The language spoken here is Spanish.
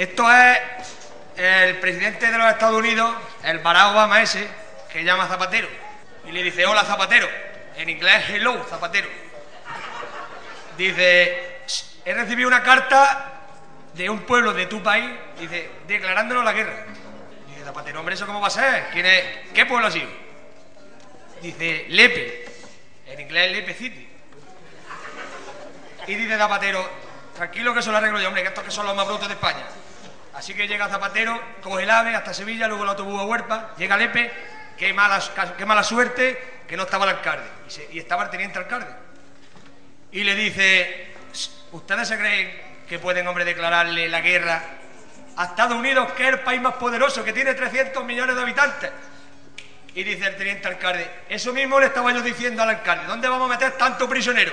Esto es el presidente de los Estados Unidos, el Barack Obama ese, que llama Zapatero. Y le dice, hola Zapatero. En inglés, hello Zapatero. Dice, he recibido una carta de un pueblo de tu país, dice, declarándonos la guerra. Dice, Zapatero, hombre, ¿eso cómo va a ser? ¿Quién? ¿Qué pueblo ha sido? Dice, Lepe. En inglés, Lepe City. Y dice Zapatero, tranquilo que eso lo arreglo yo, hombre, que estos que son los más brutos de España. Así que llega Zapatero, coge el ave hasta Sevilla, luego el autobús a Huerpa, llega Lepe, qué mala, qué mala suerte que no estaba el alcalde, y, y estaba el teniente alcalde. Y le dice, ¿ustedes se creen que pueden, hombre, declararle la guerra a Estados Unidos, que es el país más poderoso, que tiene 300 millones de habitantes? Y dice el teniente alcalde, eso mismo le estaba yo diciendo al alcalde, ¿dónde vamos a meter tanto prisionero?